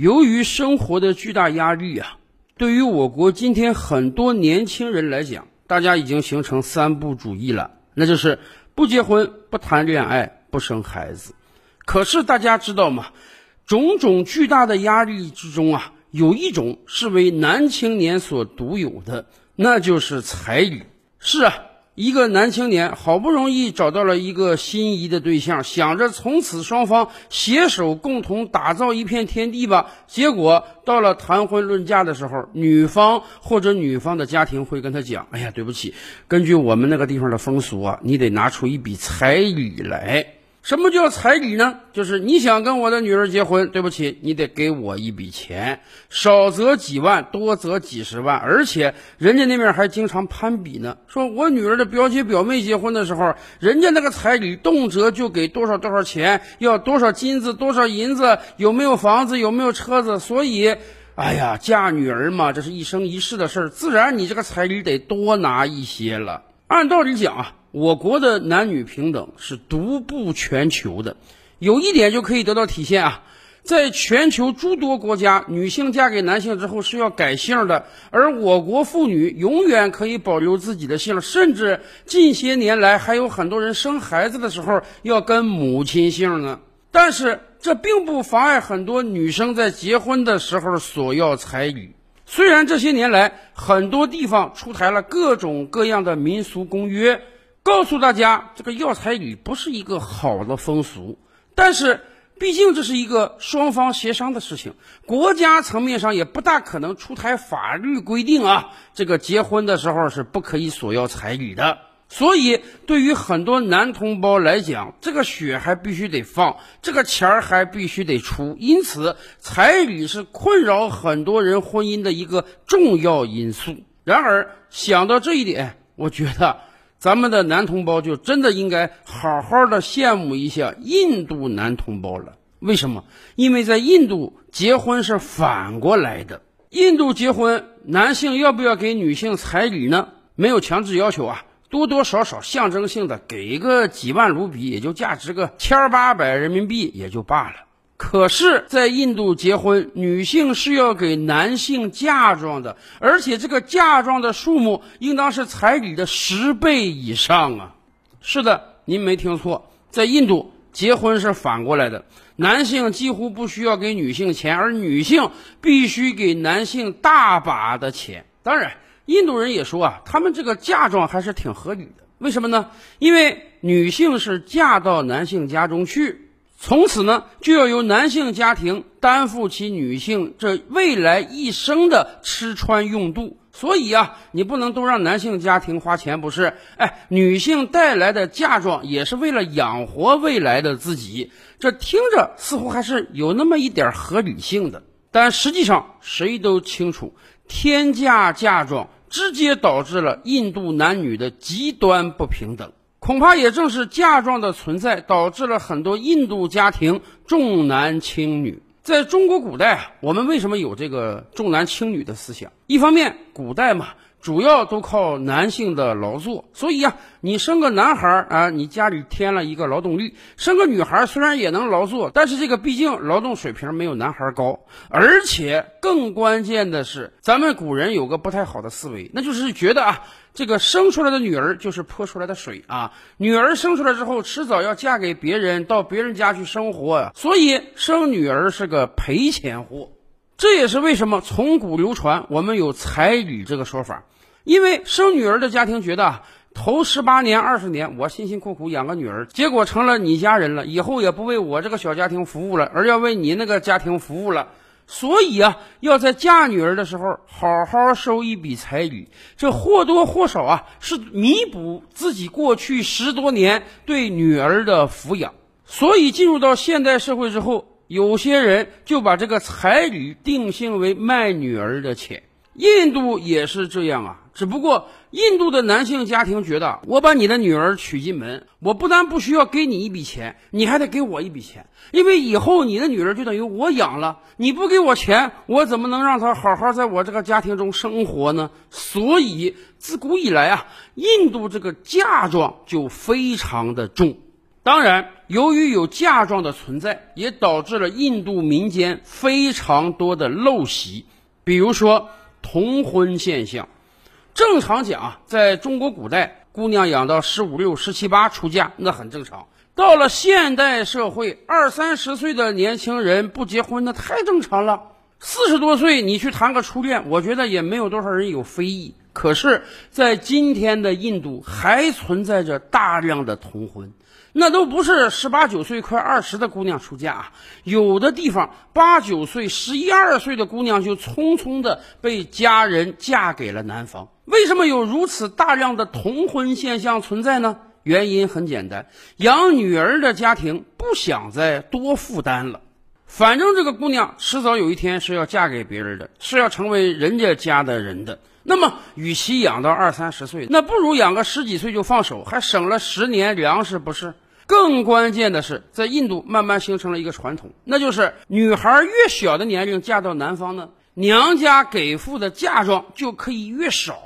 由于生活的巨大压力啊，对于我国今天很多年轻人来讲，大家已经形成三不主义了，那就是不结婚、不谈恋爱、不生孩子。可是大家知道吗？种种巨大的压力之中啊，有一种是为男青年所独有的，那就是彩礼。是啊。一个男青年好不容易找到了一个心仪的对象，想着从此双方携手共同打造一片天地吧。结果到了谈婚论嫁的时候，女方或者女方的家庭会跟他讲：“哎呀，对不起，根据我们那个地方的风俗啊，你得拿出一笔彩礼来。”什么叫彩礼呢？就是你想跟我的女儿结婚，对不起，你得给我一笔钱，少则几万，多则几十万，而且人家那边还经常攀比呢。说我女儿的表姐表妹结婚的时候，人家那个彩礼动辄就给多少多少钱，要多少金子，多少银子，有没有房子，有没有车子。所以，哎呀，嫁女儿嘛，这是一生一世的事儿，自然你这个彩礼得多拿一些了。按道理讲啊。我国的男女平等是独步全球的，有一点就可以得到体现啊，在全球诸多国家，女性嫁给男性之后是要改姓的，而我国妇女永远可以保留自己的姓，甚至近些年来还有很多人生孩子的时候要跟母亲姓呢。但是这并不妨碍很多女生在结婚的时候索要彩礼。虽然这些年来很多地方出台了各种各样的民俗公约。告诉大家，这个要彩礼不是一个好的风俗，但是毕竟这是一个双方协商的事情，国家层面上也不大可能出台法律规定啊，这个结婚的时候是不可以索要彩礼的。所以，对于很多男同胞来讲，这个血还必须得放，这个钱儿还必须得出，因此彩礼是困扰很多人婚姻的一个重要因素。然而，想到这一点，我觉得。咱们的男同胞就真的应该好好的羡慕一下印度男同胞了。为什么？因为在印度结婚是反过来的。印度结婚，男性要不要给女性彩礼呢？没有强制要求啊，多多少少象征性的给个几万卢比，也就价值个千八百人民币也就罢了。可是，在印度结婚，女性是要给男性嫁妆的，而且这个嫁妆的数目应当是彩礼的十倍以上啊！是的，您没听错，在印度结婚是反过来的，男性几乎不需要给女性钱，而女性必须给男性大把的钱。当然，印度人也说啊，他们这个嫁妆还是挺合理的。为什么呢？因为女性是嫁到男性家中去。从此呢，就要由男性家庭担负起女性这未来一生的吃穿用度，所以啊，你不能都让男性家庭花钱，不是？哎，女性带来的嫁妆也是为了养活未来的自己，这听着似乎还是有那么一点合理性的，但实际上谁都清楚，天价嫁妆直接导致了印度男女的极端不平等。恐怕也正是嫁妆的存在，导致了很多印度家庭重男轻女。在中国古代啊，我们为什么有这个重男轻女的思想？一方面，古代嘛。主要都靠男性的劳作，所以呀，你生个男孩儿啊，你家里添了一个劳动力；生个女孩虽然也能劳作，但是这个毕竟劳动水平没有男孩高。而且更关键的是，咱们古人有个不太好的思维，那就是觉得啊，这个生出来的女儿就是泼出来的水啊，女儿生出来之后迟早要嫁给别人，到别人家去生活，所以生女儿是个赔钱货。这也是为什么从古流传，我们有彩礼这个说法。因为生女儿的家庭觉得，头十八年、二十年，我辛辛苦苦养个女儿，结果成了你家人了，以后也不为我这个小家庭服务了，而要为你那个家庭服务了。所以啊，要在嫁女儿的时候好好收一笔彩礼，这或多或少啊是弥补自己过去十多年对女儿的抚养。所以进入到现代社会之后。有些人就把这个彩礼定性为卖女儿的钱，印度也是这样啊。只不过印度的男性家庭觉得，我把你的女儿娶进门，我不但不需要给你一笔钱，你还得给我一笔钱，因为以后你的女儿就等于我养了。你不给我钱，我怎么能让她好好在我这个家庭中生活呢？所以自古以来啊，印度这个嫁妆就非常的重。当然。由于有嫁妆的存在，也导致了印度民间非常多的陋习，比如说童婚现象。正常讲，在中国古代，姑娘养到十五六、十七八出嫁，那很正常。到了现代社会，二三十岁的年轻人不结婚，那太正常了。四十多岁你去谈个初恋，我觉得也没有多少人有非议。可是，在今天的印度，还存在着大量的童婚，那都不是十八九岁、快二十的姑娘出嫁，有的地方八九岁、十一二岁的姑娘就匆匆的被家人嫁给了男方。为什么有如此大量的童婚现象存在呢？原因很简单，养女儿的家庭不想再多负担了。反正这个姑娘迟早有一天是要嫁给别人的，是要成为人家家的人的。那么，与其养到二三十岁，那不如养个十几岁就放手，还省了十年粮食，不是？更关键的是，在印度慢慢形成了一个传统，那就是女孩越小的年龄嫁到男方呢，娘家给付的嫁妆就可以越少。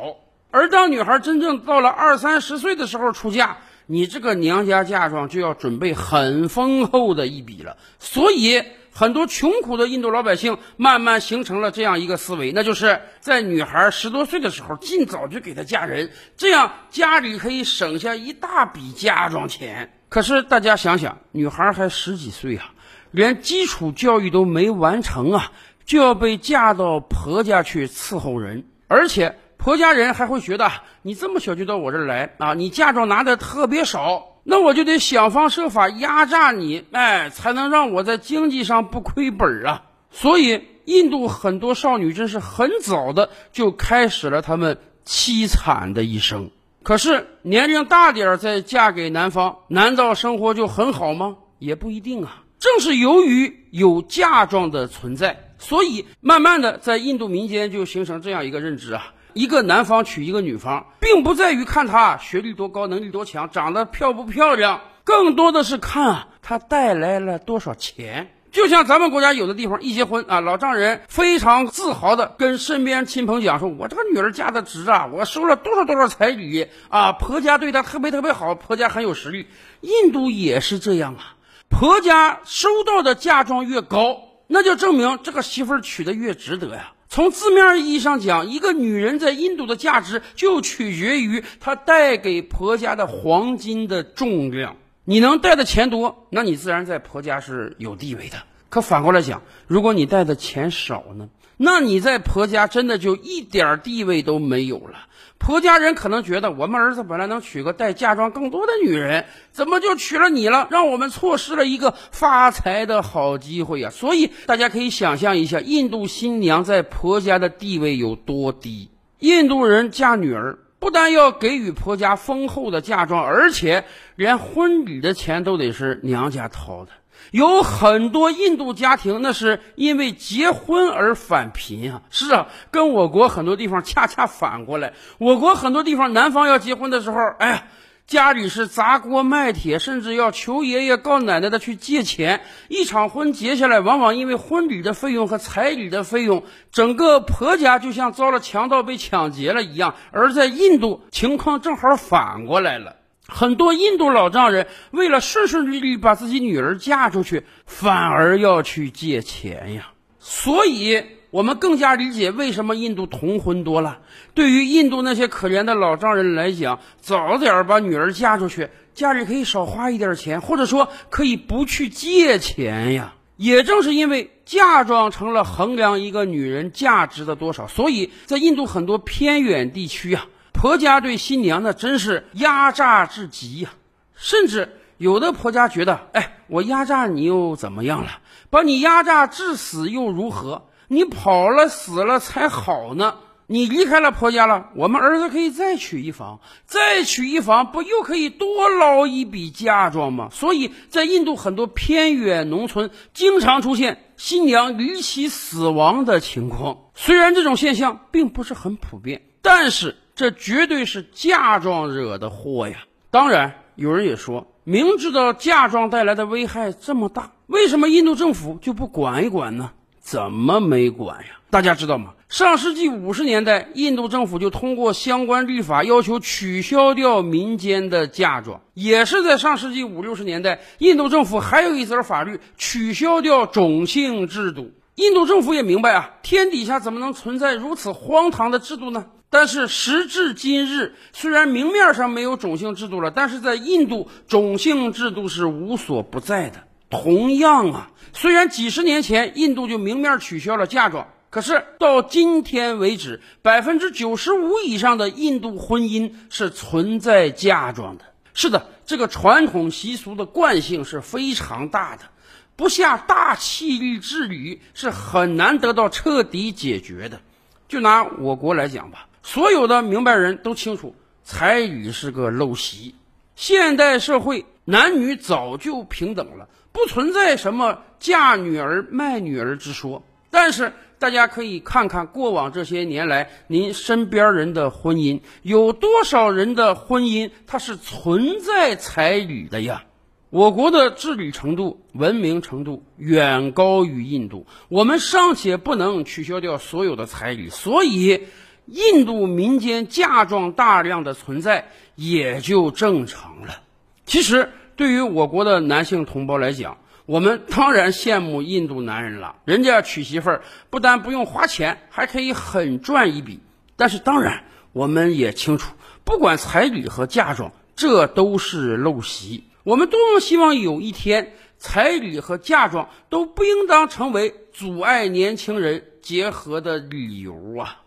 而当女孩真正到了二三十岁的时候出嫁，你这个娘家嫁妆就要准备很丰厚的一笔了。所以，很多穷苦的印度老百姓慢慢形成了这样一个思维，那就是在女孩十多岁的时候尽早就给她嫁人，这样家里可以省下一大笔嫁妆钱。可是大家想想，女孩还十几岁啊，连基础教育都没完成啊，就要被嫁到婆家去伺候人，而且。婆家人还会觉得你这么小就到我这儿来啊，你嫁妆拿的特别少，那我就得想方设法压榨你，哎，才能让我在经济上不亏本啊。所以，印度很多少女真是很早的就开始了她们凄惨的一生。可是年龄大点儿再嫁给男方，难道生活就很好吗？也不一定啊。正是由于有嫁妆的存在，所以慢慢的在印度民间就形成这样一个认知啊。一个男方娶一个女方，并不在于看她学历多高、能力多强、长得漂不漂亮，更多的是看啊她带来了多少钱。就像咱们国家有的地方一结婚啊，老丈人非常自豪的跟身边亲朋讲说：“我这个女儿嫁的值啊，我收了多少多少彩礼啊，婆家对她特别特别好，婆家很有实力。”印度也是这样啊，婆家收到的嫁妆越高，那就证明这个媳妇儿娶的越值得呀。从字面意义上讲，一个女人在印度的价值就取决于她带给婆家的黄金的重量。你能带的钱多，那你自然在婆家是有地位的。可反过来讲，如果你带的钱少呢？那你在婆家真的就一点地位都没有了。婆家人可能觉得，我们儿子本来能娶个带嫁妆更多的女人，怎么就娶了你了？让我们错失了一个发财的好机会呀！所以大家可以想象一下，印度新娘在婆家的地位有多低。印度人嫁女儿，不但要给予婆家丰厚的嫁妆，而且连婚礼的钱都得是娘家掏的。有很多印度家庭，那是因为结婚而返贫啊！是啊，跟我国很多地方恰恰反过来。我国很多地方，男方要结婚的时候，哎呀，家里是砸锅卖铁，甚至要求爷爷告奶奶的去借钱。一场婚结下来，往往因为婚礼的费用和彩礼的费用，整个婆家就像遭了强盗被抢劫了一样。而在印度，情况正好反过来了。很多印度老丈人为了顺顺利利把自己女儿嫁出去，反而要去借钱呀。所以，我们更加理解为什么印度童婚多了。对于印度那些可怜的老丈人来讲，早点把女儿嫁出去，家里可以少花一点钱，或者说可以不去借钱呀。也正是因为嫁妆成了衡量一个女人价值的多少，所以在印度很多偏远地区啊。婆家对新娘那真是压榨至极呀，甚至有的婆家觉得，哎，我压榨你又怎么样了？把你压榨致死又如何？你跑了死了才好呢。你离开了婆家了，我们儿子可以再娶一房，再娶一房，不又可以多捞一笔嫁妆吗？所以在印度很多偏远农村，经常出现新娘离奇死亡的情况。虽然这种现象并不是很普遍，但是。这绝对是嫁妆惹的祸呀！当然，有人也说，明知道嫁妆带来的危害这么大，为什么印度政府就不管一管呢？怎么没管呀？大家知道吗？上世纪五十年代，印度政府就通过相关律法，要求取消掉民间的嫁妆。也是在上世纪五六十年代，印度政府还有一则法律，取消掉种姓制度。印度政府也明白啊，天底下怎么能存在如此荒唐的制度呢？但是时至今日，虽然明面上没有种姓制度了，但是在印度，种姓制度是无所不在的。同样啊，虽然几十年前印度就明面取消了嫁妆。可是到今天为止，百分之九十五以上的印度婚姻是存在嫁妆的。是的，这个传统习俗的惯性是非常大的，不下大气力治理是很难得到彻底解决的。就拿我国来讲吧，所有的明白人都清楚，彩礼是个陋习。现代社会男女早就平等了，不存在什么嫁女儿卖女儿之说。但是。大家可以看看过往这些年来，您身边人的婚姻有多少人的婚姻它是存在彩礼的呀？我国的治理程度、文明程度远高于印度，我们尚且不能取消掉所有的彩礼，所以印度民间嫁妆大量的存在也就正常了。其实，对于我国的男性同胞来讲，我们当然羡慕印度男人了，人家娶媳妇儿不但不用花钱，还可以狠赚一笔。但是当然，我们也清楚，不管彩礼和嫁妆，这都是陋习。我们多么希望有一天，彩礼和嫁妆都不应当成为阻碍年轻人结合的理由啊！